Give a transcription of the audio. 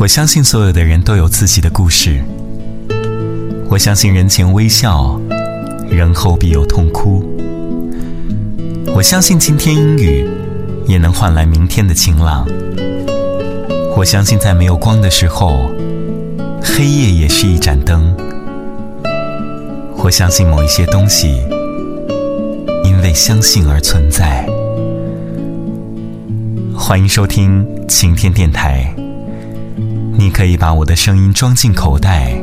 我相信所有的人都有自己的故事。我相信人前微笑，人后必有痛哭。我相信晴天阴雨，也能换来明天的晴朗。我相信在没有光的时候，黑夜也是一盏灯。我相信某一些东西，因为相信而存在。欢迎收听晴天电台。可以把我的声音装进口袋。